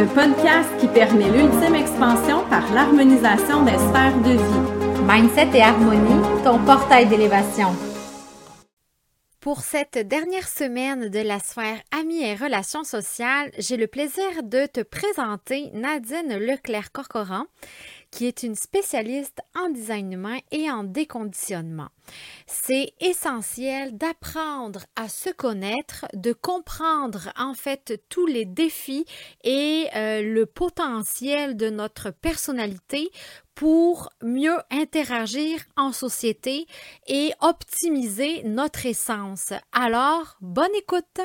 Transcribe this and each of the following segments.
le podcast qui permet l'ultime expansion par l'harmonisation des sphères de vie. Mindset et harmonie, ton portail d'élévation. Pour cette dernière semaine de la sphère Amis et Relations sociales, j'ai le plaisir de te présenter Nadine Leclerc-Corcoran, qui est une spécialiste en design humain et en déconditionnement. C'est essentiel d'apprendre à se connaître, de comprendre en fait tous les défis et euh, le potentiel de notre personnalité pour mieux interagir en société et optimiser notre essence. Alors, bonne écoute!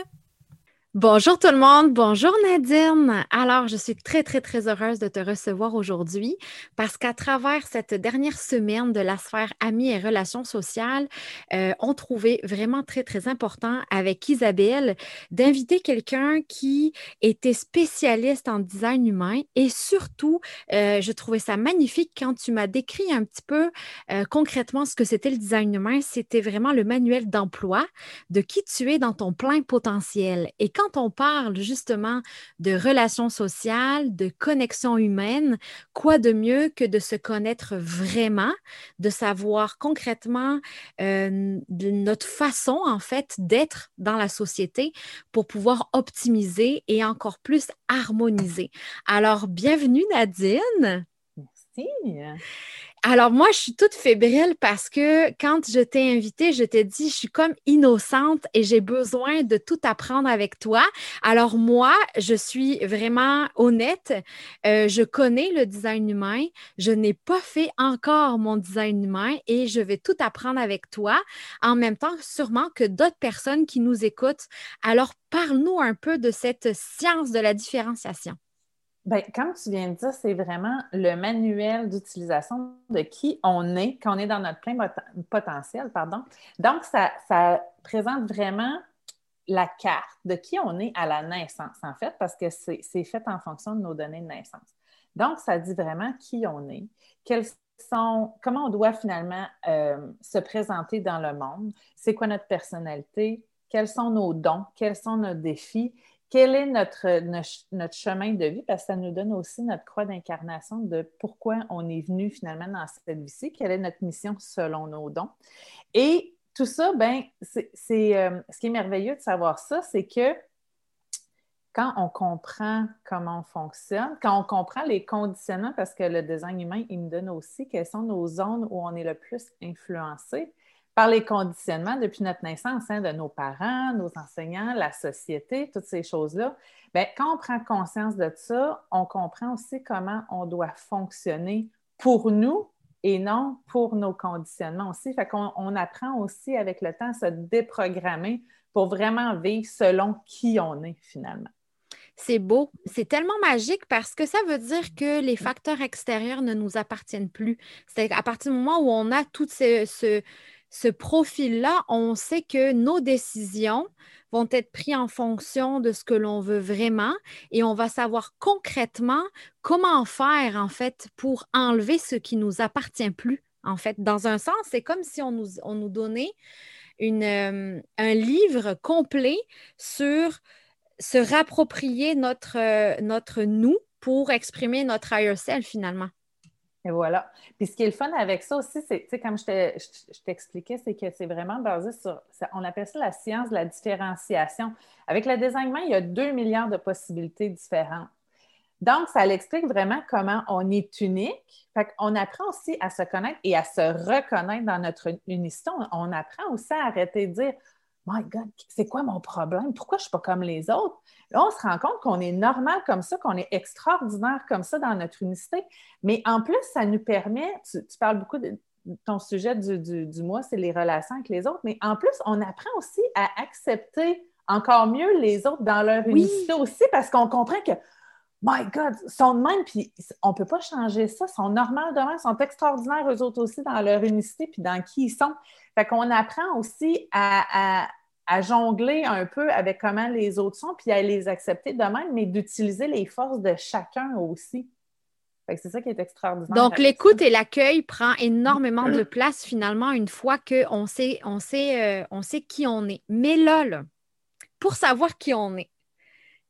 Bonjour tout le monde, bonjour Nadine. Alors, je suis très, très, très heureuse de te recevoir aujourd'hui parce qu'à travers cette dernière semaine de la sphère amis et relations sociales, euh, on trouvait vraiment très, très important avec Isabelle d'inviter quelqu'un qui était spécialiste en design humain et surtout, euh, je trouvais ça magnifique quand tu m'as décrit un petit peu euh, concrètement ce que c'était le design humain. C'était vraiment le manuel d'emploi de qui tu es dans ton plein potentiel. Et quand quand on parle justement de relations sociales, de connexion humaine, quoi de mieux que de se connaître vraiment, de savoir concrètement euh, notre façon en fait d'être dans la société pour pouvoir optimiser et encore plus harmoniser. Alors, bienvenue Nadine. Merci. Alors moi, je suis toute fébrile parce que quand je t'ai invitée, je t'ai dit, je suis comme innocente et j'ai besoin de tout apprendre avec toi. Alors moi, je suis vraiment honnête. Euh, je connais le design humain. Je n'ai pas fait encore mon design humain et je vais tout apprendre avec toi. En même temps, sûrement que d'autres personnes qui nous écoutent. Alors parle-nous un peu de cette science de la différenciation. Bien, comme tu viens de dire, c'est vraiment le manuel d'utilisation de qui on est quand on est dans notre plein potentiel. Pardon. Donc, ça, présente vraiment la carte de qui on est à la naissance, en fait, parce que c'est fait en fonction de nos données de naissance. Donc, ça dit vraiment qui on est, quels sont, comment on doit finalement euh, se présenter dans le monde, c'est quoi notre personnalité, quels sont nos dons, quels sont nos défis quel est notre, notre, chemin de vie, parce que ça nous donne aussi notre croix d'incarnation de pourquoi on est venu finalement dans cette vie-ci, quelle est notre mission selon nos dons. Et tout ça, ben, c'est euh, ce qui est merveilleux de savoir ça, c'est que quand on comprend comment on fonctionne, quand on comprend les conditionnements, parce que le design humain, il nous donne aussi quelles sont nos zones où on est le plus influencé, par les conditionnements depuis notre naissance hein, de nos parents, nos enseignants, la société, toutes ces choses-là, bien, quand on prend conscience de ça, on comprend aussi comment on doit fonctionner pour nous et non pour nos conditionnements aussi. Fait qu'on on apprend aussi avec le temps à se déprogrammer pour vraiment vivre selon qui on est finalement. C'est beau. C'est tellement magique parce que ça veut dire que les facteurs extérieurs ne nous appartiennent plus. C'est à partir du moment où on a tout ce, ce, ce profil-là, on sait que nos décisions vont être prises en fonction de ce que l'on veut vraiment et on va savoir concrètement comment faire, en fait, pour enlever ce qui nous appartient plus. En fait, dans un sens, c'est comme si on nous, on nous donnait euh, un livre complet sur se rapproprier notre, euh, notre nous pour exprimer notre higher self finalement. Et voilà. Puis ce qui est le fun avec ça aussi, c'est, comme je t'expliquais, c'est que c'est vraiment basé sur, on appelle ça la science de la différenciation. Avec le design il y a deux milliards de possibilités différentes. Donc, ça l'explique vraiment comment on est unique. Fait qu'on apprend aussi à se connaître et à se reconnaître dans notre unicité. On apprend aussi à arrêter de dire My God, c'est quoi mon problème? Pourquoi je ne suis pas comme les autres? Là, on se rend compte qu'on est normal comme ça, qu'on est extraordinaire comme ça dans notre unicité. Mais en plus, ça nous permet, tu, parles beaucoup de ton sujet du, mois, c'est les relations avec les autres, mais en plus, on apprend aussi à accepter encore mieux les autres dans leur unicité aussi parce qu'on comprend que My God, ils sont de même, puis on ne peut pas changer ça. Ils sont normaux de même, ils sont extraordinaires, eux autres aussi, dans leur unicité, puis dans qui ils sont. Fait qu'on apprend aussi à, jongler un peu avec comment les autres sont, puis à les accepter de même, mais d'utiliser les forces de chacun aussi. C'est ça qui est extraordinaire. Donc, l'écoute et l'accueil prend énormément de place finalement une fois qu'on sait, on sait, euh, on sait qui on est. Mais là, là, pour savoir qui on est,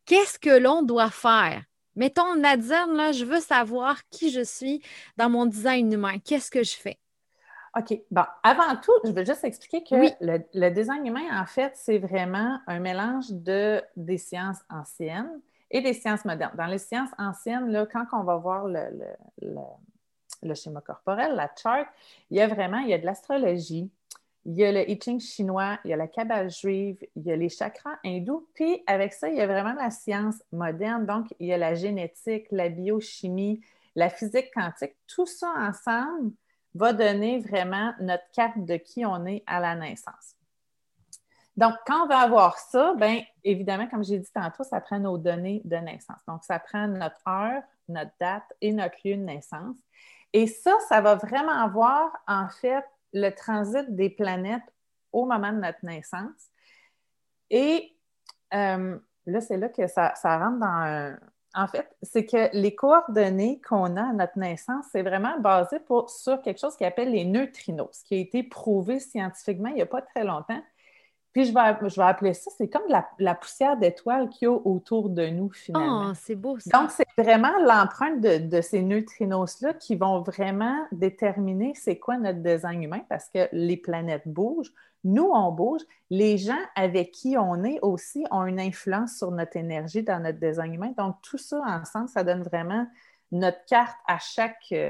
qu'est-ce que l'on doit faire? Mettons, Nadine, là, je veux savoir qui je suis dans mon design humain. Qu'est-ce que je fais? OK. Bon, avant tout, je veux juste expliquer que le, design humain, en fait, c'est vraiment un mélange de, des sciences anciennes et des sciences modernes. Dans les sciences anciennes, là, quand on va voir le, le, schéma corporel, la chart, il y a vraiment, il y a de l'astrologie, il y a le I Ching chinois, il y a la cabale juive, il y a les chakras hindous, puis avec ça, il y a vraiment la science moderne, donc il y a la génétique, la biochimie, la physique quantique, tout ça ensemble va donner vraiment notre carte de qui on est à la naissance. Donc, quand on va avoir ça, bien évidemment, comme j'ai dit tantôt, ça prend nos données de naissance. Donc, ça prend notre heure, notre date et notre lieu de naissance. Et ça, ça va vraiment avoir, en fait, le transit des planètes au moment de notre naissance. Et euh, là, c'est là que ça, ça rentre dans un, en fait, c'est que les coordonnées qu'on a à notre naissance, c'est vraiment basé sur quelque chose qui appelle les neutrinos, ce qui a été prouvé scientifiquement il n'y a pas très longtemps. Puis je vais, je vais appeler ça, c'est comme la, poussière d'étoiles qu'il y a autour de nous, finalement. Oh, c'est beau ça. Donc, c'est vraiment l'empreinte de, de, ces neutrinos-là qui vont vraiment déterminer c'est quoi notre design humain parce que les planètes bougent, nous, on bouge. Les gens avec qui on est aussi ont une influence sur notre énergie dans notre design humain. Donc, tout ça ensemble, ça donne vraiment notre carte à chaque, euh,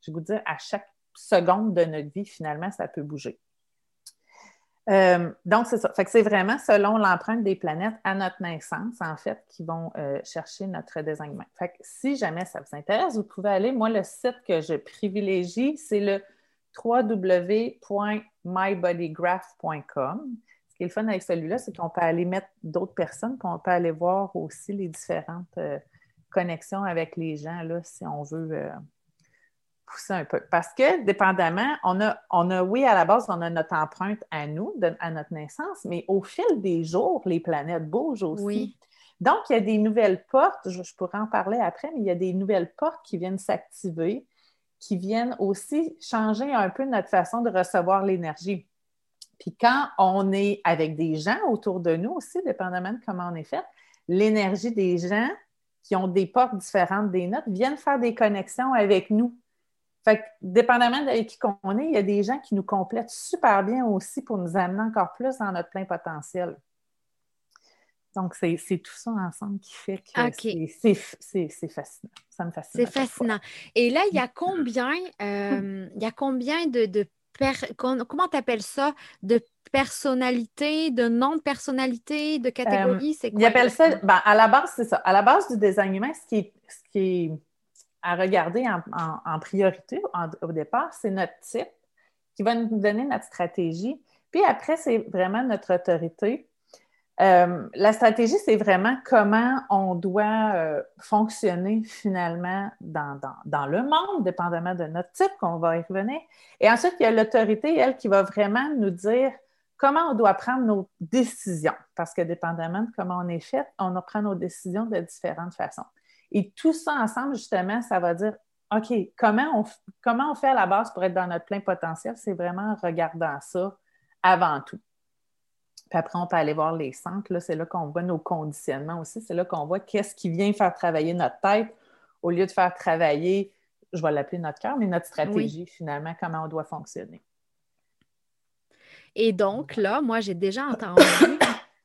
je vous dire, à chaque seconde de notre vie, finalement, ça peut bouger. Euh, donc, c'est ça. Fait c'est vraiment selon l'empreinte des planètes à notre naissance, en fait, qui vont euh, chercher notre design humain. Fait que si jamais ça vous intéresse, vous pouvez aller. Moi, le site que je privilégie, c'est le www.mybodygraph.com. Ce qui est le fun avec celui-là, c'est qu'on peut aller mettre d'autres personnes, qu'on peut aller voir aussi les différentes euh, connexions avec les gens, là, si on veut pousser un peu. Parce que, dépendamment, on a, on a, oui, à la base, on a notre empreinte à nous, à notre naissance, mais au fil des jours, les planètes bougent aussi. Donc, il y a des nouvelles portes, je, je pourrais en parler après, mais il y a des nouvelles portes qui viennent s'activer qui viennent aussi changer un peu notre façon de recevoir l'énergie. Puis quand on est avec des gens autour de nous aussi, dépendamment de comment on est fait, l'énergie des gens qui ont des portes différentes des nôtres viennent faire des connexions avec nous. Fait que, dépendamment de qui on est, il y a des gens qui nous complètent super bien aussi pour nous amener encore plus dans notre plein potentiel. Donc, c'est tout ça ensemble qui fait que c'est fascinant. Ça me fascine. C'est fascinant. Et là, il y a combien, euh, il y a combien de, de comment tu appelles ça, de personnalités, de noms de personnalités, de catégories? c'est quoi? Il appelle ça, ben, à la base, c'est ça. À la base du design humain, ce qui est, ce qui est à regarder en, priorité au départ, c'est notre type qui va nous donner notre stratégie. Puis après, c'est vraiment notre autorité euh, la stratégie, c'est vraiment comment on doit euh, fonctionner finalement dans, dans, le monde, dépendamment de notre type, qu'on va y revenir. Et ensuite, il y a l'autorité, elle, qui va vraiment nous dire comment on doit prendre nos décisions, parce que dépendamment de comment on est fait, on prend nos décisions de différentes façons. Et tout ça ensemble, justement, ça va dire, OK, comment on, comment on fait à la base pour être dans notre plein potentiel? C'est vraiment en regardant ça avant tout. Puis après, on peut aller voir les centres. Là, c'est là qu'on voit nos conditionnements aussi. C'est là qu'on voit qu'est-ce qui vient faire travailler notre tête au lieu de faire travailler, je vais l'appeler notre cœur, mais notre stratégie finalement, comment on doit fonctionner. Et donc, là, moi, j'ai déjà entendu.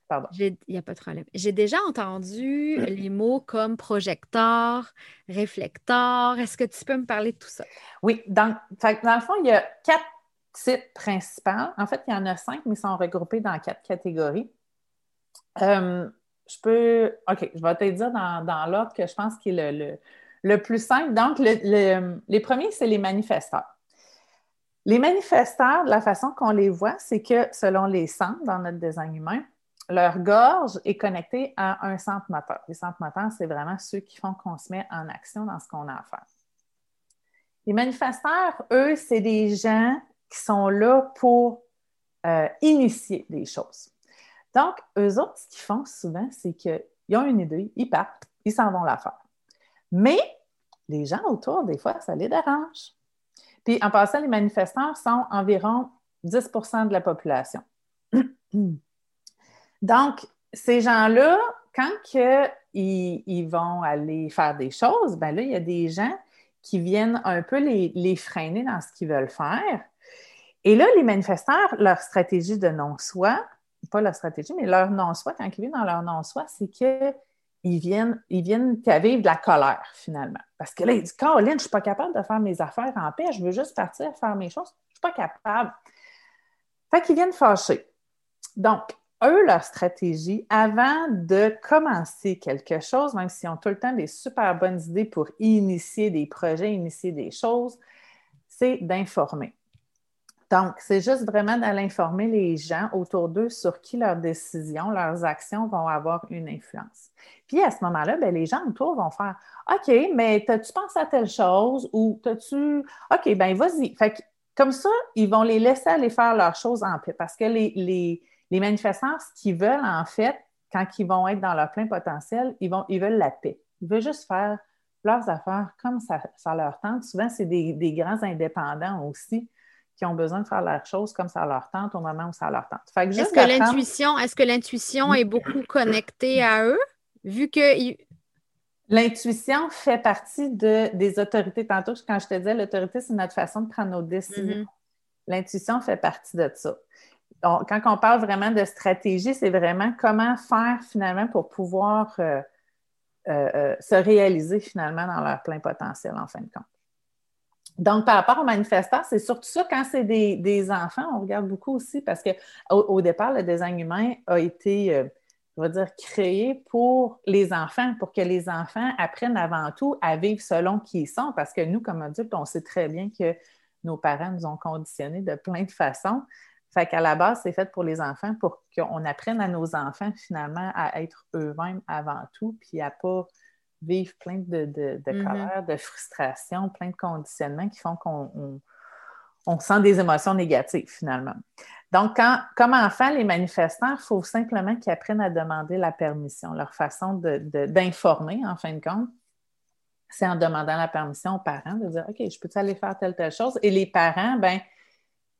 Pardon. Il n'y a pas de problème. J'ai déjà entendu les mots comme projecteur, réflecteur. Est-ce que tu peux me parler de tout ça? Oui. Dans, dans le fond, il y a quatre types principaux. En fait, il y en a cinq, mais ils sont regroupés dans quatre catégories. Euh, je peux. OK, je vais te dire dans, l'ordre que je pense qui est le, plus simple. Donc, les premiers, c'est les manifesteurs. Les manifesteurs, la façon qu'on les voit, c'est que selon les centres dans notre design humain, leur gorge est connectée à un centre moteur. Les centres moteurs, c'est vraiment ceux qui font qu'on se met en action dans ce qu'on a à faire. Les manifesteurs, eux, c'est des gens qui sont là pour euh, initier des choses. Donc, eux autres, ce qu'ils font souvent, c'est qu'ils ont une idée, ils partent, ils s'en vont la faire. Mais les gens autour, des fois, ça les dérange. Puis, en passant, les manifestants sont environ 10% de la population. Donc, ces gens-là, quand que ils, vont aller faire des choses, ben là, il y a des gens qui viennent un peu les, freiner dans ce qu'ils veulent faire. Et là, les manifestants, leur stratégie de non-soi, pas leur stratégie, mais leur non-soi, quand ils vivent dans leur non-soi, c'est qu'ils viennent, ils viennent vivre de la colère, finalement. Parce que là, ils disent Caroline, je ne suis pas capable de faire mes affaires en paix, je veux juste partir faire mes choses, je ne suis pas capable. Fait qu'ils viennent fâcher. Donc, eux, leur stratégie, avant de commencer quelque chose, même s'ils ont tout le temps des super bonnes idées pour initier des projets, initier des choses, c'est d'informer. Donc, c'est juste vraiment d'aller informer les gens autour d'eux sur qui leurs décisions, leurs actions vont avoir une influence. Puis à ce moment-là, ben, les gens autour vont faire OK, mais as-tu pensé à telle chose ou as-tu. OK, ben vas-y. Fait que, comme ça, ils vont les laisser aller faire leurs choses en paix parce que les, manifestants, ce qu'ils veulent, en fait, quand ils vont être dans leur plein potentiel, ils, vont, ils veulent la paix. Ils veulent juste faire leurs affaires comme ça, ça leur tente. Souvent, c'est des, des grands indépendants aussi qui ont besoin de faire leurs choses comme ça leur tente au moment où ça leur tente. Est-ce que l'intuition, est-ce que l'intuition est beaucoup connectée à eux, vu que L'intuition fait partie de, des autorités. Tantôt, quand je te disais, l'autorité, c'est notre façon de prendre nos décisions. Mm-hmm. L'intuition fait partie de ça. Quand on parle vraiment de stratégie, c'est vraiment comment faire finalement pour pouvoir euh, euh, euh, se réaliser finalement dans leur plein potentiel en fin de compte. Donc, par rapport aux manifestants, c'est surtout ça quand c'est des, enfants, on regarde beaucoup aussi parce qu'au au départ, le design humain a été, euh, je vais dire, créé pour les enfants, pour que les enfants apprennent avant tout à vivre selon qui ils sont. Parce que nous, comme adultes, on sait très bien que nos parents nous ont conditionnés de plein de façons. Fait qu'à la base, c'est fait pour les enfants pour qu'on apprenne à nos enfants finalement à être eux-mêmes avant tout, puis à pas vivent plein de, de, de mm-hmm. colère, de frustration, plein de conditionnements qui font qu'on on, sent des émotions négatives finalement. Donc, quand, comme enfant, les manifestants, il faut simplement qu'ils apprennent à demander la permission. Leur façon d'informer, en fin de compte, c'est en demandant la permission aux parents de dire OK, je peux aller faire telle, telle chose. Et les parents, ben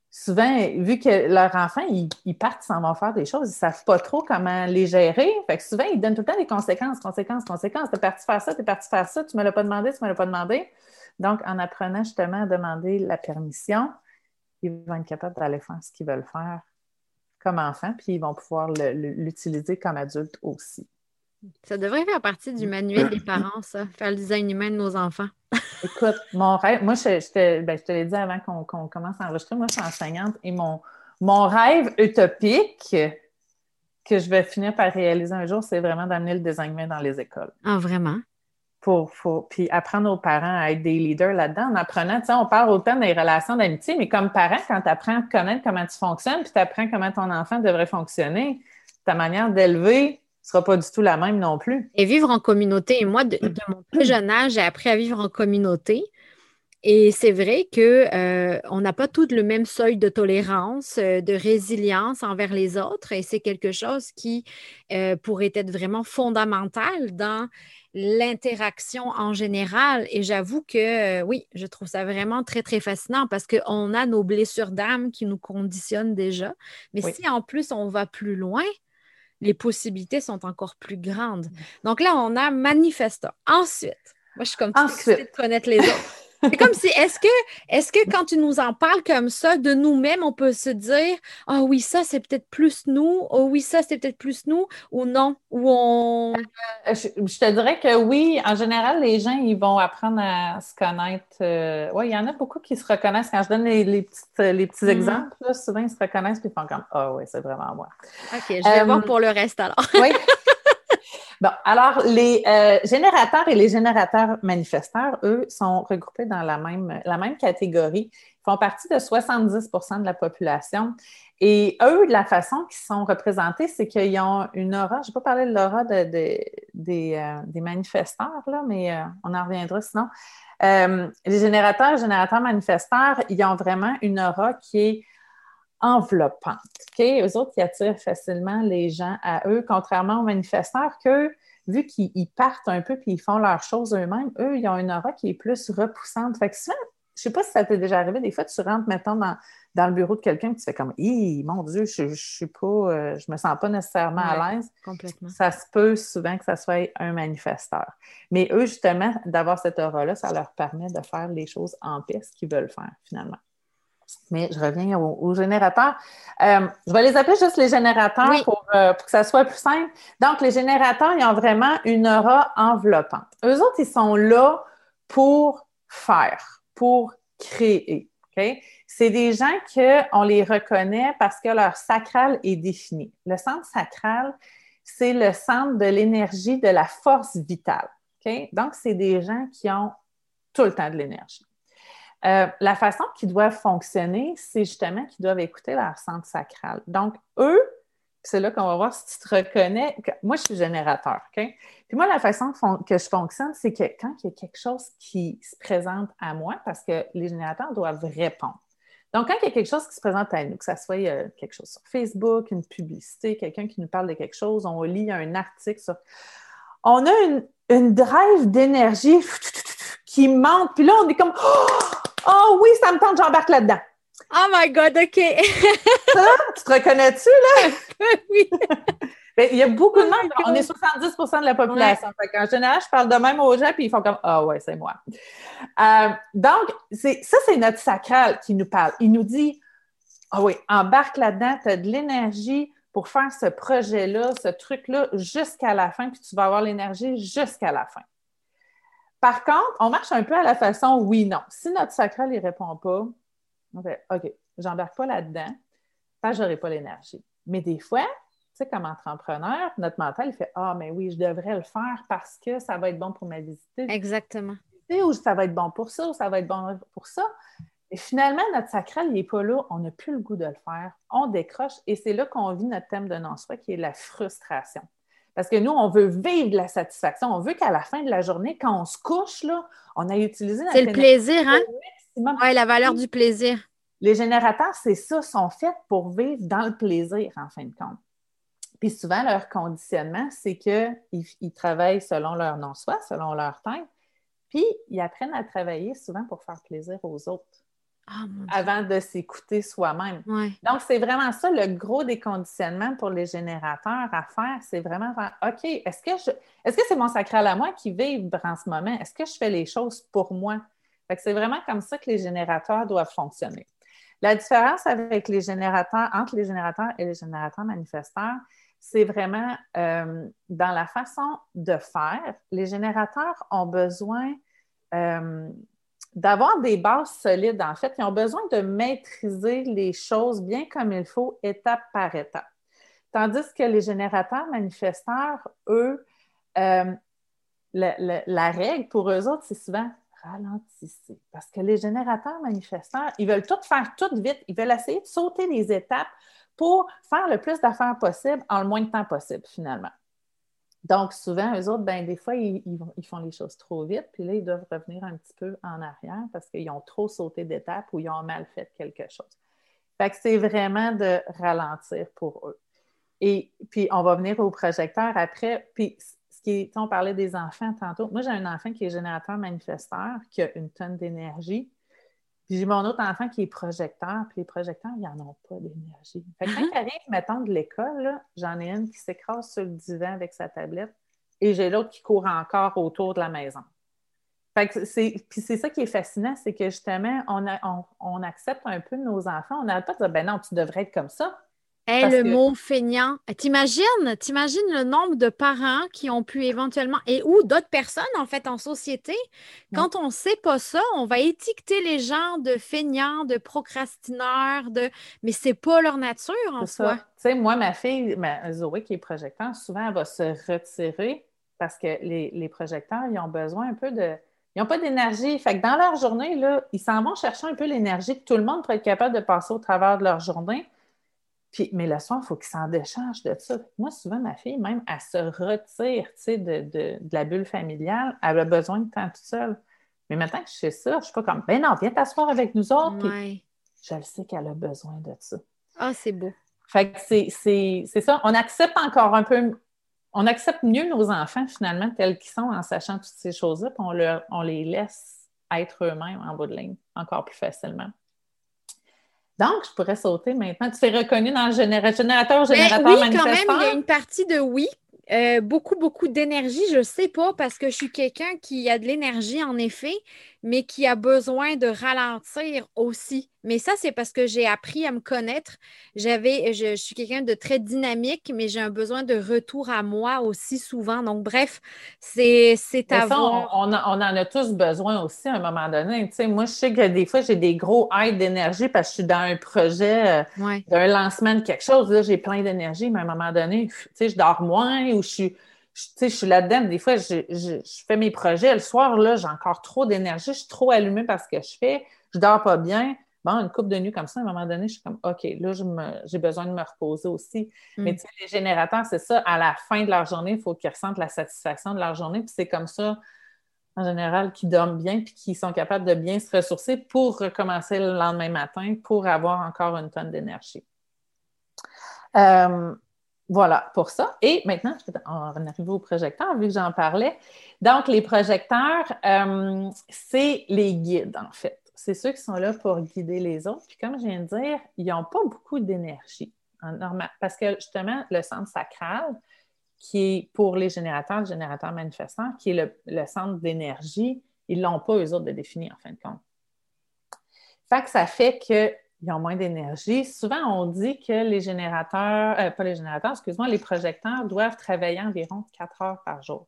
souvent, vu que leurs enfants, ils, partent, sans vont faire des choses, ils ne savent pas trop comment les gérer. Fait que souvent, ils donnent tout le temps des conséquences, conséquences, conséquences. Tu es parti faire ça, tu es parti faire ça, tu ne me l'as pas demandé, tu ne me l'as pas demandé. Donc, en apprenant justement à demander la permission, ils vont être capables d'aller faire ce qu'ils veulent faire comme enfants, puis ils vont pouvoir l'utiliser comme adultes aussi. Ça devrait faire partie du manuel des parents, ça, faire le design humain de nos enfants. Écoute, mon rêve, moi, je, ben, je te, l'ai dit avant qu'on commence à enregistrer, moi, je suis enseignante et mon, mon rêve utopique que je vais finir par réaliser un jour, c'est vraiment d'amener le design humain dans les écoles. Ah, vraiment? Pour, puis apprendre aux parents à être des leaders là-dedans, en apprenant, tu sais, on parle autant des relations d'amitié, mais comme parent, quand tu apprends à connaître comment tu fonctionnes, puis tu apprends comment ton enfant devrait fonctionner, ta manière d'élever sera pas du tout la même non plus. Et vivre en communauté. Et moi, de, mon plus jeune âge, j'ai appris à vivre en communauté. Et c'est vrai qu'on euh, n'a pas tous le même seuil de tolérance, euh, de résilience envers les autres, et c'est quelque chose qui euh, pourrait être vraiment fondamental dans l'interaction en général. Et j'avoue que oui, je trouve ça vraiment très, très fascinant parce qu'on a nos blessures d'âme qui nous conditionnent déjà. Mais si en plus on va plus loin, les possibilités sont encore plus grandes. Mm. Donc là, on a manifestant. Ensuite, moi, je suis comme tu de connaître les autres. C'est comme si, est-ce que, est que quand tu nous en parles comme ça, de nous-mêmes, on peut se dire, ah oui, ça, c'est peut-être plus nous, oh oui, ça, c'est peut-être plus nous, ou non, ou on... Euh, je, te dirais que oui, en général, les gens, ils vont apprendre à se connaître. Euh, oui, il y en a beaucoup qui se reconnaissent. Quand je donne les, les, les petits mm-hmm. exemples, souvent, ils se reconnaissent et ils font comme, ah oui, c'est vraiment moi. OK, je vais voir euh, pour le reste alors. oui. Bon, alors, les euh, générateurs et les générateurs manifesteurs, eux, sont regroupés dans la même, la même catégorie. Ils font partie de 70% de la population. Et eux, la façon qu'ils sont représentés, c'est qu'ils ont une aura. Je n'ai pas parlé de l'aura de, des, euh, des, manifesteurs, là, mais euh, on en reviendra sinon. les générateurs et générateurs manifesteurs, ils ont vraiment une aura qui est enveloppante. OK? Eux autres, ils attirent facilement les gens à eux, contrairement aux manifesteurs que, vu qu'ils partent un peu puis ils font leurs choses eux-mêmes, eux, ils ont une aura qui est plus repoussante. Fait que souvent, je sais pas si ça t'est déjà arrivé, des fois, tu rentres, mettons, dans, dans le bureau de quelqu'un, tu fais comme, mon Dieu, je, je, suis pas, euh, je me sens pas nécessairement à l'aise. Complètement. Ça se peut souvent que ça soit un manifesteur. Mais eux, justement, d'avoir cette aura-là, ça leur permet de faire les choses en paix, ce qu'ils veulent faire, finalement. Mais je reviens aux, générateurs. Euh, je vais les appeler juste les générateurs euh, pour, que ça soit plus simple. Donc, les générateurs, ils ont vraiment une aura enveloppante. Eux autres, ils sont là pour faire, pour créer. C'est des gens qu'on les reconnaît parce que leur sacral est défini. Le centre sacral, c'est le centre de l'énergie, de la force vitale. Donc, c'est des gens qui ont tout le temps de l'énergie. Euh, la façon qu'ils doivent fonctionner, c'est justement qu'ils doivent écouter leur centre sacral. Donc, eux, c'est là qu'on va voir si tu te reconnais. Moi, je suis générateur, OK? Puis moi, la façon que je fonctionne, c'est que quand il y a quelque chose qui se présente à moi, parce que les générateurs doivent répondre. Donc, quand il y a quelque chose qui se présente à nous, que ce soit euh, quelque chose sur Facebook, une publicité, quelqu'un qui nous parle de quelque chose, on lit un article sur... On a une, drive d'énergie qui monte, puis là, on est comme « Oh oui, ça me tente, j'embarque là-dedans. » Oh my God, OK. tu te reconnais-tu, là? oui. Ben, il y a beaucoup de oh monde, on est 70% de la population. En général, je parle de même aux gens, puis ils font comme Ah ouais, c'est moi. Euh, donc, ça, c'est notre sacral qui nous parle. Il nous dit Ah oui, embarque là-dedans, tu as de l'énergie pour faire ce projet-là, ce truc-là, jusqu'à la fin, puis tu vas avoir l'énergie jusqu'à la fin. Par contre, on marche un peu à la façon oui-non. Si notre sacral ne répond pas, on fait OK, j'embarque pas là-dedans, parce que je n'aurai pas l'énergie. Mais des fois, tu sais, comme entrepreneur, notre mental, il fait Ah, mais oui, je devrais le faire parce que ça va être bon pour ma visite. Exactement. Ou ça va être bon pour ça, ou ça va être bon pour ça. Et finalement, notre sacral, il n'est pas là, on n'a plus le goût de le faire, on décroche et c'est là qu'on vit notre thème de non-soi qui est la frustration. Parce que nous, on veut vivre de la satisfaction. On veut qu'à la fin de la journée, quand on se couche, là, on a utilisé notre C'est le plaisir, hein? Oui, la valeur du plaisir. Les générateurs, c'est ça, sont faits pour vivre dans le plaisir, en fin de compte. Puis souvent, leur conditionnement, c'est qu'ils ils travaillent selon leur non-soi, selon leur temps, puis ils apprennent à travailler souvent pour faire plaisir aux autres. Ah, avant de s'écouter soi-même. Donc, c'est vraiment ça le gros déconditionnement pour les générateurs à faire. C'est vraiment faire OK, est-ce que je est-ce que c'est mon sacral à moi qui vibre en ce moment? Est-ce que je fais les choses pour moi? c'est vraiment comme ça que les générateurs doivent fonctionner. La différence avec les générateurs, entre les générateurs et les générateurs manifesteurs, c'est vraiment euh, dans la façon de faire. Les générateurs ont besoin euh, d'avoir des bases solides. En fait, ils ont besoin de maîtriser les choses bien comme il faut, étape par étape. Tandis que les générateurs manifesteurs, eux, euh, la, règle pour eux autres, c'est souvent ralentissez. Parce que les générateurs manifesteurs, ils veulent tout faire tout vite. Ils veulent essayer de sauter les étapes pour faire le plus d'affaires possible en le moins de temps possible, finalement. Donc, souvent, eux autres, ben, des fois, ils, font les choses trop vite, puis là, ils doivent revenir un petit peu en arrière parce qu'ils ont trop sauté d'étapes ou ils ont mal fait quelque chose. Fait que c'est vraiment de ralentir pour eux. Et puis, on va venir au projecteur après. Puis, ce qui est, on parlait des enfants tantôt. Moi, j'ai un enfant qui est générateur manifesteur, qui a une tonne d'énergie. Puis j'ai mon autre enfant qui est projecteur, puis les projecteurs, ils n'en ont pas d'énergie. Fait que quand il arrive, mettons, de l'école, j'en ai une qui s'écrase sur le divan avec sa tablette et j'ai l'autre qui court encore autour de la maison. Fait que c'est, puis c'est ça qui est fascinant, c'est que justement, on, on, accepte un peu nos enfants. On n'arrête pas de dire, ben non, tu devrais être comme ça le mot feignant. T'imagines, t'imagines le nombre de parents qui ont pu éventuellement, et ou d'autres personnes en fait en société, quand on ne sait pas ça, on va étiqueter les gens de feignants, de procrastineurs, de mais c'est pas leur nature en soi. Tu sais, moi, ma fille, ma, Zoé qui est projecteur, souvent elle va se retirer parce que les, projecteurs, ils ont besoin un peu de. Ils n'ont pas d'énergie. Fait que dans leur journée, là, ils s'en vont chercher un peu l'énergie que tout le monde pourrait être capable de passer au travers de leur journée mais le soir, il faut qu'il s'en décharge de ça. Moi, souvent, ma fille, même, elle se retire de, de, la bulle familiale. Elle a besoin de temps toute seule. Mais maintenant que je sais ça, je suis pas comme, ben non, viens t'asseoir avec nous autres. je le sais qu'elle a besoin de ça. Ah, c'est beau. Fait que c'est ça. On accepte encore un peu, on accepte mieux nos enfants finalement tels qu'ils sont en sachant toutes ces choses-là, puis on, on les laisse être eux-mêmes en bout de ligne encore plus facilement. Donc, je pourrais sauter maintenant. Tu t'es reconnu dans le générateur, générateur, oui, quand même, il y a une partie de oui euh, beaucoup, beaucoup d'énergie, je ne sais pas, parce que je suis quelqu'un qui a de l'énergie, en effet, mais qui a besoin de ralentir aussi. Mais ça, c'est parce que j'ai appris à me connaître. J'avais, je, suis quelqu'un de très dynamique, mais j'ai un besoin de retour à moi aussi souvent. Donc, bref, c'est, c'est à voir. On, en a tous besoin aussi à un moment donné. Tu sais, moi, je sais que des fois, j'ai des gros aides d'énergie parce que je suis dans un projet euh, d'un lancement de quelque chose. Là, j'ai plein d'énergie, mais à un moment donné, tu sais, je dors moins ou je suis je, je suis là-dedans. Des fois, je, fais mes projets. Le soir, là, j'ai encore trop d'énergie. Je suis trop allumée parce que je fais. Je dors pas bien. Bon, une coupe de nuit comme ça, à un moment donné, je suis comme, OK, là, j'ai besoin de me reposer aussi. Mm. Mais tu sais, les générateurs, c'est ça. À la fin de leur journée, il faut qu'ils ressentent la satisfaction de leur journée. Puis c'est comme ça, en général, qu'ils dorment bien puis qu'ils sont capables de bien se ressourcer pour recommencer le lendemain matin pour avoir encore une tonne d'énergie. Euh, voilà pour ça. Et maintenant, on va arriver aux projecteurs, vu que j'en parlais. Donc, les projecteurs, euh, c'est les guides, en fait. C'est ceux qui sont là pour guider les autres. Puis, comme je viens de dire, ils n'ont pas beaucoup d'énergie. Parce que justement, le centre sacral, qui est pour les générateurs, le générateur manifestant, qui est le, centre d'énergie, ils ne l'ont pas, eux autres, de définir, en fin de compte. Fait ça fait que ils ont moins d'énergie. Souvent, on dit que les générateurs, euh, pas les générateurs, excuse-moi, les projecteurs doivent travailler environ quatre heures par jour.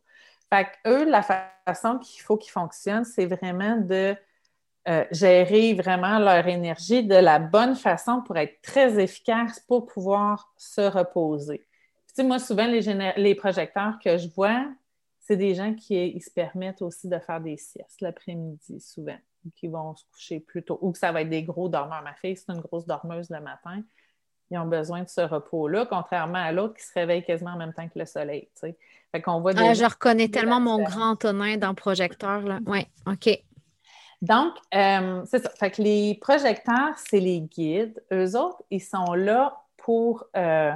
Fait eux, la façon qu'il faut qu'ils fonctionnent, c'est vraiment de euh, gérer vraiment leur énergie de la bonne façon pour être très efficace pour pouvoir se reposer. Puis, moi, souvent, les, les projecteurs que je vois, c'est des gens qui se permettent aussi de faire des siestes l'après-midi, souvent qui vont se coucher plus tôt, ou que ça va être des gros dormeurs. Ma fille, c'est une grosse dormeuse le matin. Ils ont besoin de ce repos-là, contrairement à l'autre qui se réveille quasiment en même temps que le soleil. Fait qu'on voit ah, je reconnais tellement mon grand tonnerre dans le projecteur. Oui, OK. Donc, euh, c'est ça. Fait que les projecteurs, c'est les guides. Eux autres, ils sont là pour euh,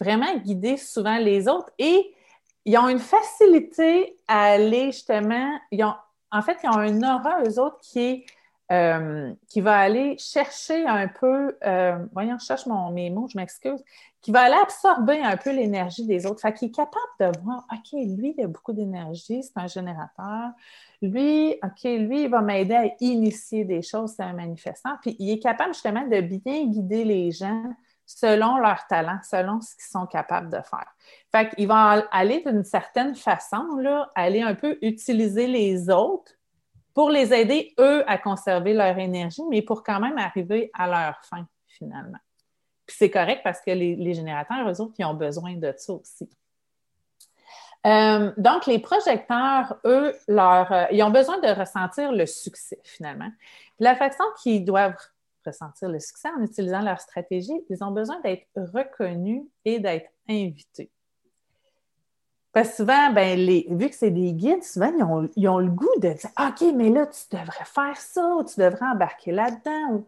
vraiment guider souvent les autres et ils ont une facilité à aller justement, ils ont en fait, ils ont un aura, eux autres, qui euh, qui va aller chercher un peu, euh, voyons, je cherche mon, mes mots, je m'excuse, qui va aller absorber un peu l'énergie des autres. Fait qu'il est capable de voir, OK, lui, il a beaucoup d'énergie, c'est un générateur. Lui, OK, lui, il va m'aider à initier des choses, c'est un manifestant. Puis il est capable justement de bien guider les gens selon leur talent, selon ce qu'ils sont capables de faire. Fait qu'ils vont aller d'une certaine façon, là, aller un peu utiliser les autres pour les aider, eux, à conserver leur énergie, mais pour quand même arriver à leur fin, finalement. Puis c'est correct parce que les, générateurs, eux autres, ils ont besoin de ça aussi. Euh, donc, les projecteurs, eux, leur, euh, ils ont besoin de ressentir le succès, finalement. Puis la façon qu'ils doivent ressentir le succès en utilisant leur stratégie, ils ont besoin d'être reconnus et d'être invités. Parce que souvent, ben, les, vu que c'est des guides, souvent, ils ont, le goût de dire OK, mais là, tu devrais faire ça, ou tu devrais embarquer là-dedans.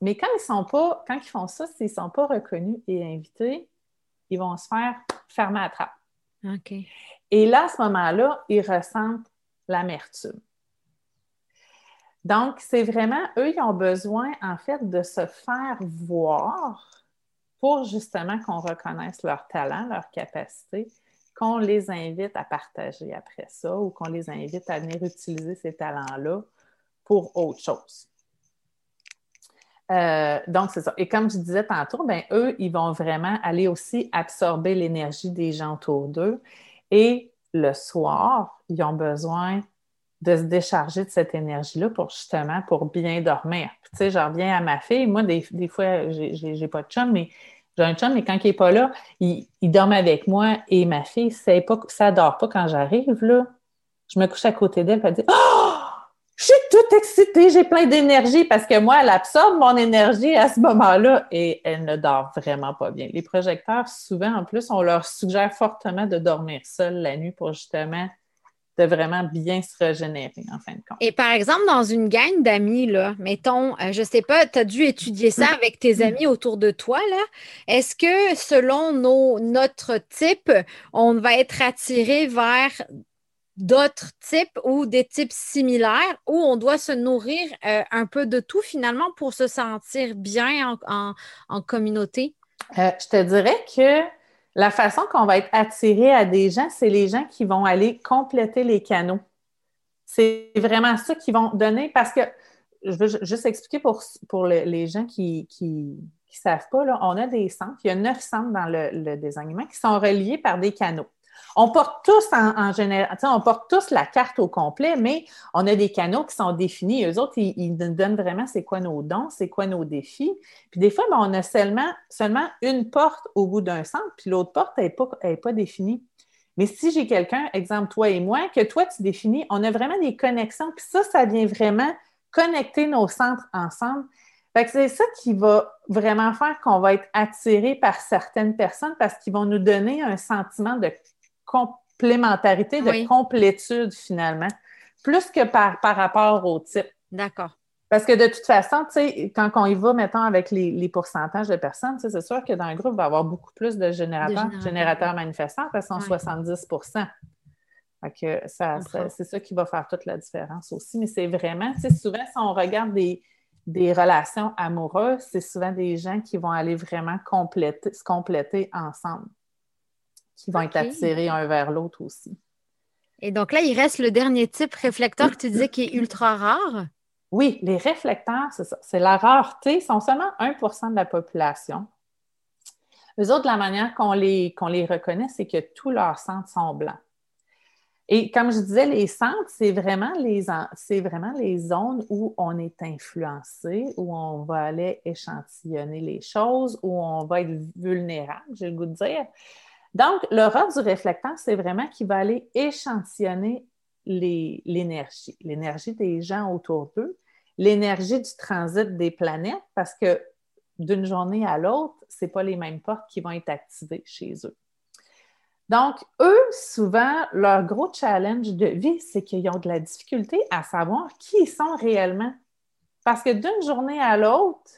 Mais quand ils sont pas, quand ils font ça, s'ils ne sont pas reconnus et invités, ils vont se faire fermer à trappe. OK. Et là, à ce moment-là, ils ressentent l'amertume. Donc, c'est vraiment, eux, ils ont besoin, en fait, de se faire voir pour justement qu'on reconnaisse leur talent, leur capacité, qu'on les invite à partager après ça ou qu'on les invite à venir utiliser ces talents-là pour autre chose. Euh, donc, c'est ça. Et comme je disais tantôt, ben, eux, ils vont vraiment aller aussi absorber l'énergie des gens autour d'eux. Et le soir, ils ont besoin de se décharger de cette énergie-là pour justement pour bien dormir. tu sais, j'en reviens à ma fille. Moi, des, fois, j'ai pas de chum, mais j'ai un chum, mais quand il n'est pas là, il, il dorme avec moi et ma fille, ça pas, ça dort pas quand j'arrive, là. Je me couche à côté d'elle, elle dit Oh! Je suis toute excitée, j'ai plein d'énergie parce que moi, elle absorbe mon énergie à ce moment-là et elle ne dort vraiment pas bien. Les projecteurs, souvent, en plus, on leur suggère fortement de dormir seul la nuit pour justement de vraiment bien se régénérer, en fin de compte. Et par exemple, dans une gang d'amis, là, mettons, euh, je ne sais pas, tu as dû étudier ça avec tes amis autour de toi, là. Est-ce que selon nos, notre type, on va être attiré vers d'autres types ou des types similaires où on doit se nourrir euh, un peu de tout finalement pour se sentir bien en, communauté? Euh, je te dirais que la façon qu'on va être attiré à des gens, c'est les gens qui vont aller compléter les canaux. C'est vraiment ça qui vont donner parce que je veux juste expliquer pour, pour les gens qui ne savent pas, on a des centres, il y a neuf centres dans le, le désignement qui sont reliés par des canaux. On porte tous en, général, on porte tous la carte au complet, mais on a des canaux qui sont définis. Eux autres, ils, nous donnent vraiment c'est quoi nos dons, c'est quoi nos défis. Puis des fois, ben, on a seulement, une porte au bout d'un centre, puis l'autre porte n'est pas, pas définie. Mais si j'ai quelqu'un, exemple toi et moi, que toi tu définis, on a vraiment des connexions, puis ça, ça vient vraiment connecter nos centres ensemble. c'est ça qui va vraiment faire qu'on va être attiré par certaines personnes parce qu'ils vont nous donner un sentiment de complémentarité, de complétude finalement, plus que par, par rapport au type. D'accord. Parce que de toute façon, tu sais, quand on y va, mettons, avec les, pourcentages de personnes, c'est sûr que dans un groupe, il va y avoir beaucoup plus de générateurs, générateurs manifestants parce qu'ils sont 70 que ça, c'est ça qui va faire toute la différence aussi. Mais c'est vraiment, tu sais, souvent, si on regarde des, des relations amoureuses, c'est souvent des gens qui vont aller vraiment compléter, se compléter ensemble qui vont être attirés un vers l'autre aussi. Et donc là, il reste le dernier type réflecteur que tu disais qui est ultra rare. Oui, les réflecteurs, c'est ça. C'est la rareté, ils sont seulement 1% de la population. Eux autres, la manière qu'on les, les reconnaît, c'est que tous leurs centres sont blancs. Et comme je disais, les centres, c'est vraiment les, c'est vraiment les zones où on est influencé, où on va aller échantillonner les choses, où on va être vulnérable, j'ai le goût de dire. Donc, le rôle du réflecteur, c'est vraiment qu'il va aller échantillonner l'énergie, l'énergie des gens autour d'eux, l'énergie du transit des planètes, parce que d'une journée à l'autre, ce pas les mêmes portes qui vont être activées chez eux. Donc, eux, souvent, leur gros challenge de vie, c'est qu'ils ont de la difficulté à savoir qui ils sont réellement. Parce que d'une journée à l'autre,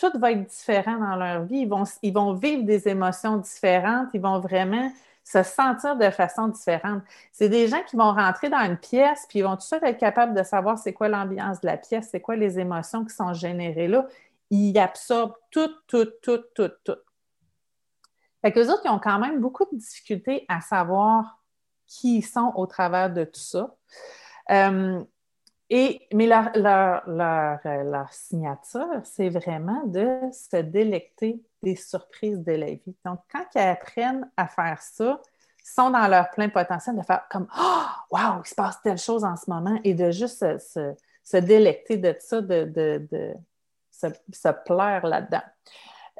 tout va être différent dans leur vie. Ils vont, ils vont vivre des émotions différentes, ils vont vraiment se sentir de façon différente. C'est des gens qui vont rentrer dans une pièce, puis ils vont tout suite être capables de savoir c'est quoi l'ambiance de la pièce, c'est quoi les émotions qui sont générées là. Ils absorbent tout, tout, tout, tout, tout. Fait qu'eux autres, ils ont quand même beaucoup de difficultés à savoir qui ils sont au travers de tout ça. Euh, et, mais leur, signature, c'est vraiment de se délecter des surprises de la vie. Donc, quand ils apprennent à faire ça, sont dans leur plein potentiel de faire comme Oh, wow, il se passe telle chose en ce moment et de juste se, se, délecter de ça, de, de, de se, se, plaire là-dedans.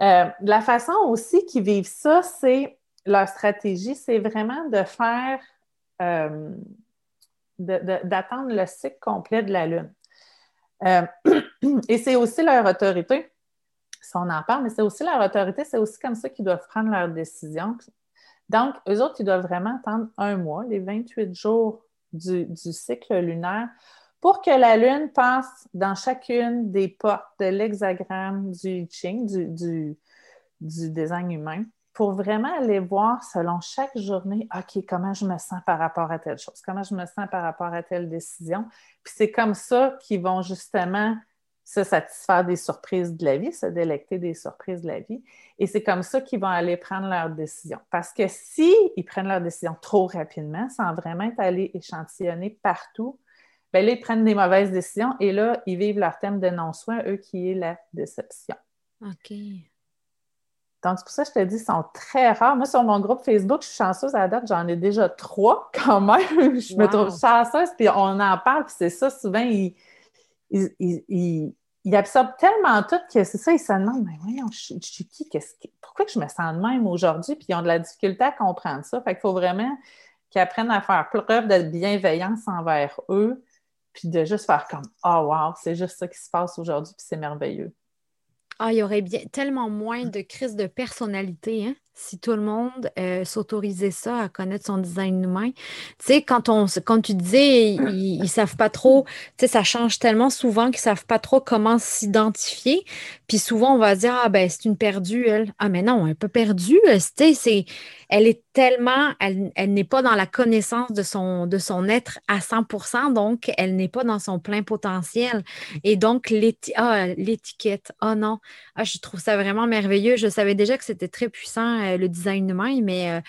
Euh, la façon aussi qu'ils vivent ça, c'est leur stratégie, c'est vraiment de faire. Euh, d'attendre le cycle complet de la Lune. Euh, et c'est aussi leur autorité, si on en parle, mais c'est aussi leur autorité, c'est aussi comme ça qu'ils doivent prendre leurs décisions. Donc, eux autres, ils doivent vraiment attendre un mois, les 28 jours du, cycle lunaire, pour que la Lune passe dans chacune des portes de l'hexagramme du Ching, du, du, du design humain, pour vraiment aller voir selon chaque journée, OK, comment je me sens par rapport à telle chose, comment je me sens par rapport à telle décision. Puis c'est comme ça qu'ils vont justement se satisfaire des surprises de la vie, se délecter des surprises de la vie. Et c'est comme ça qu'ils vont aller prendre leurs décisions. Parce que s'ils prennent leurs décisions trop rapidement, sans vraiment être allés échantillonner partout, bien là, ils prennent des mauvaises décisions et là, ils vivent leur thème de non-soin, eux, qui est la déception. OK. Donc, c'est pour ça que je te dis, ils sont très rares. Moi, sur mon groupe Facebook, je suis chanceuse à la date, j'en ai déjà trois quand même. je me trouve chanceuse, puis on en parle, puis c'est ça, souvent, ils, ils, absorbent tellement tout que c'est ça, ils se demandent, mais voyons, je, suis qui? pourquoi que je me sens de même aujourd'hui? Puis ils ont de la difficulté à comprendre ça. Fait qu'il faut vraiment qu'ils apprennent à faire preuve de bienveillance envers eux, puis de juste faire comme, oh wow, c'est juste ça qui se passe aujourd'hui, puis c'est merveilleux. Ah, il y aurait bien tellement moins de crises de personnalité, hein? si tout le monde euh, s'autorisait ça à connaître son design humain. Tu sais, quand quand tu disais, ils, ne savent pas trop, tu sais, ça change tellement souvent qu'ils savent pas trop comment s'identifier. Puis souvent, on va dire, ah ben, c'est une perdue, elle. Ah, mais non, elle n'est pas perdue. Tu c'est, elle est tellement, elle, n'est pas dans la connaissance de son, de son être à 100% donc elle n'est pas dans son plein potentiel. Et donc, ah, l'étiquette, oh non, ah, je trouve ça vraiment merveilleux. Je savais déjà que c'était très puissant, euh, le design humain, mais euh,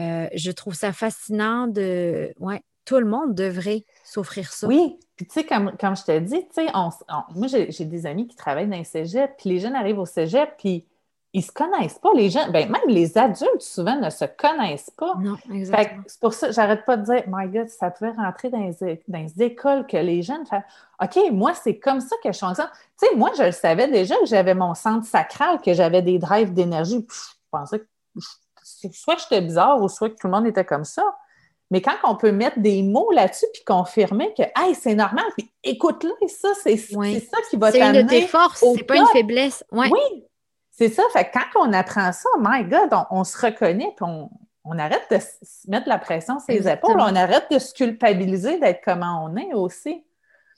euh, je trouve ça fascinant de, ouais, tout le monde devrait s'offrir ça. Oui, puis tu sais, comme, je tu sais, moi, j'ai des amis qui travaillent dans les cégep, puis les jeunes arrivent au cégep, puis ils se connaissent pas. Les gens, ben, même les adultes, souvent, ne se connaissent pas. Non, exactement. C'est pour ça, j'arrête pas de dire, my God, ça pouvait rentrer dans les, écoles que les jeunes font. OK, moi, c'est comme ça que je fonctionne. Tu sais, moi, je le savais déjà que j'avais mon centre sacral, que j'avais des drives d'énergie. Je pensais que soit j'étais bizarre ou soit que tout le monde était comme ça. Mais quand on peut mettre des mots là-dessus puis confirmer que hey, c'est normal, puis écoute-le, ça, c'est ça qui va t'amener. C'est une de tes forces, c'est pas une faiblesse. Oui, c'est ça. Fait que quand on apprend ça, my God, on, se reconnaît, puis on, arrête de se mettre la pression sur les épaules, on arrête de se culpabiliser d'être comment on est aussi.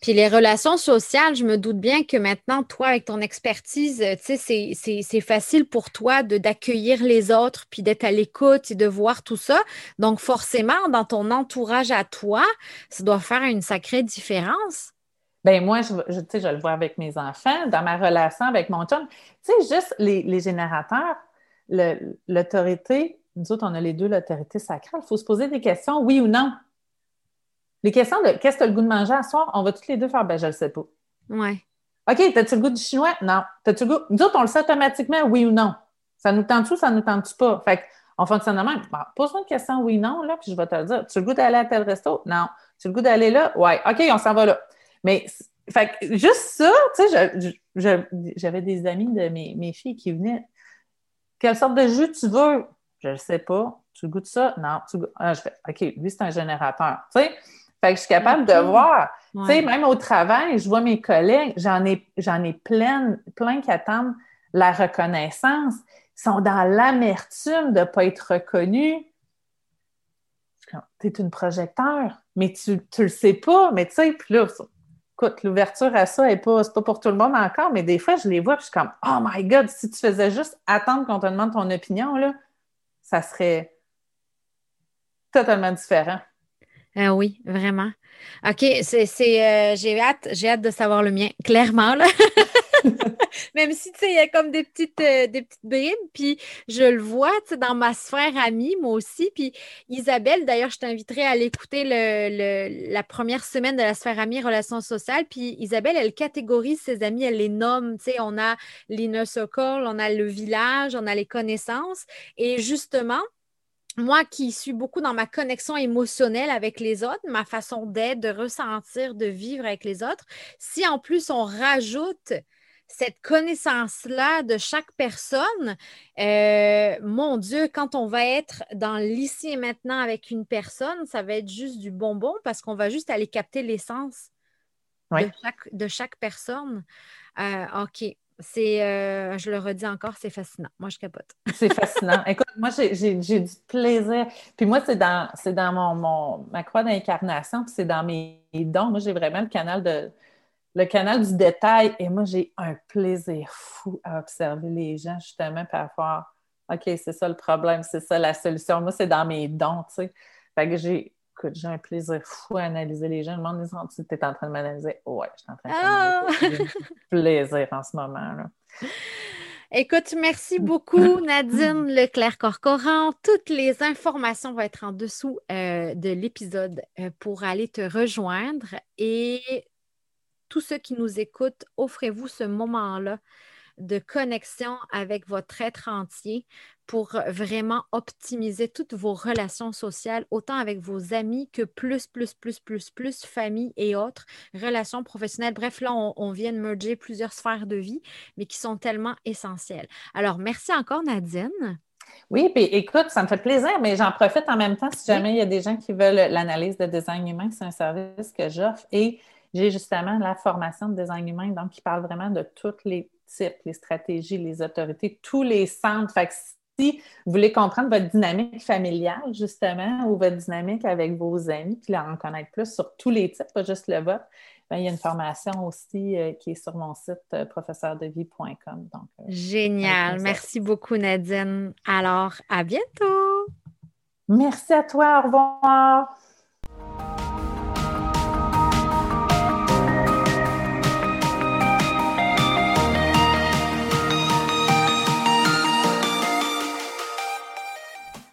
Puis les relations sociales, je me doute bien que maintenant, toi, avec ton expertise, tu sais, c'est facile pour toi d'accueillir les autres, puis d'être à l'écoute et de voir tout ça. Donc, forcément, dans ton entourage à toi, ça doit faire une sacrée différence. Ben moi, je, je, je le vois avec mes enfants, dans ma relation avec mon chum. Tu sais, juste les, générateurs, l'autorité, nous autres, on a les deux l'autorité sacrale. Il faut se poser des questions, oui ou non. Les questions de qu'est-ce que tu as le goût de manger à soir, on va toutes les deux faire, ben je le sais pas. Oui. OK, as-tu le goût du chinois? Non. As-tu le goût? Nous autres, on le sait automatiquement, oui ou non. Ça nous tente-tu ou ça nous tente-tu pas? Fait qu'on fonctionne de même. pose-moi une question oui ou non, là, puis je vais te le dire. Tu as le goût d'aller à tel resto? Non. Tu as le goût d'aller là? Oui. OK, on s'en va là. Mais fait juste ça, tu sais, j'avais des amis de mes, filles qui venaient. Quelle sorte de jus tu veux? Je ne sais pas. Tu goûtes ça? Non. Tu ah, je fais, OK, lui, c'est un générateur. Tu sais? Fait que je suis capable de voir. Tu sais, même au travail, je vois mes collègues, j'en ai, j'en ai plein, plein qui attendent la reconnaissance. Ils sont dans l'amertume de ne pas être reconnus. Tu es une projecteur, mais tu ne le sais pas. Mais tu sais, puis là, écoute, l'ouverture à ça n'est pas, pas pour tout le monde encore, mais des fois, je les vois, puis je suis comme, oh my God, si tu faisais juste attendre qu'on te demande ton opinion, là, ça serait totalement différent. Ah oui, vraiment. OK, c'est, euh, j'ai hâte, j'ai hâte de savoir le mien, clairement. Là. Même si, tu sais, il y a comme des petites, euh, des petites bribes, puis je le vois, tu sais, dans ma sphère amie, moi aussi. Puis Isabelle, d'ailleurs, je t'inviterai à l'écouter le, la première semaine de la sphère amie, relations sociales. Puis Isabelle, elle catégorise ses amis, elle les nomme, tu sais, on a l'inner circle, on a le village, on a les connaissances. Et justement, moi qui suis beaucoup dans ma connexion émotionnelle avec les autres, ma façon d'être, de ressentir, de vivre avec les autres, si en plus on rajoute cette connaissance-là de chaque personne, euh, mon Dieu, quand on va être dans l'ici et maintenant avec une personne, ça va être juste du bonbon parce qu'on va juste aller capter l'essence de, chaque, personne. Euh, OK. C'est, euh, je le redis encore, c'est fascinant. Moi, je capote. c'est fascinant. Écoute, moi, j'ai, du plaisir. Puis moi, c'est dans, c'est dans mon, ma croix d'incarnation, puis c'est dans mes dons. Moi, j'ai vraiment le canal de le canal du détail. Et moi, j'ai un plaisir fou à observer les gens, justement, par faire OK, c'est ça le problème, c'est ça la solution. Moi, c'est dans mes dons, tu sais. Fait que j'ai j'ai un plaisir fou à analyser les gens. Le monde dit Tu es en train de m'analyser. Ouais, je suis en train de. Ah! plaisir en ce moment. Là. Écoute, merci beaucoup, Nadine Leclerc-Corcoran. Toutes les informations vont être en dessous euh, de l'épisode euh, pour aller te rejoindre. Et tous ceux qui nous écoutent, offrez-vous ce moment-là de connexion avec votre être entier pour vraiment optimiser toutes vos relations sociales, autant avec vos amis que plus, plus, plus, plus, plus, famille et autres, relations professionnelles. Bref, là, on, vient de merger plusieurs sphères de vie, mais qui sont tellement essentielles. Alors, merci encore, Nadine. Oui, puis écoute, ça me fait plaisir, mais j'en profite en même temps si jamais il y a des gens qui veulent l'analyse de design humain, c'est un service que j'offre. Et j'ai justement la formation de design humain, donc qui parle vraiment de tous les types, les stratégies, les autorités, tous les centres. Fait si vous voulez comprendre votre dynamique familiale, justement, ou votre dynamique avec vos amis, puis en connaître plus sur tous les types, pas juste le vote, ben, il y a une formation aussi euh, qui est sur mon site euh, professeurdevie.com. Euh, Génial. Merci beaucoup, Nadine. Alors, à bientôt. Merci à toi. Au revoir.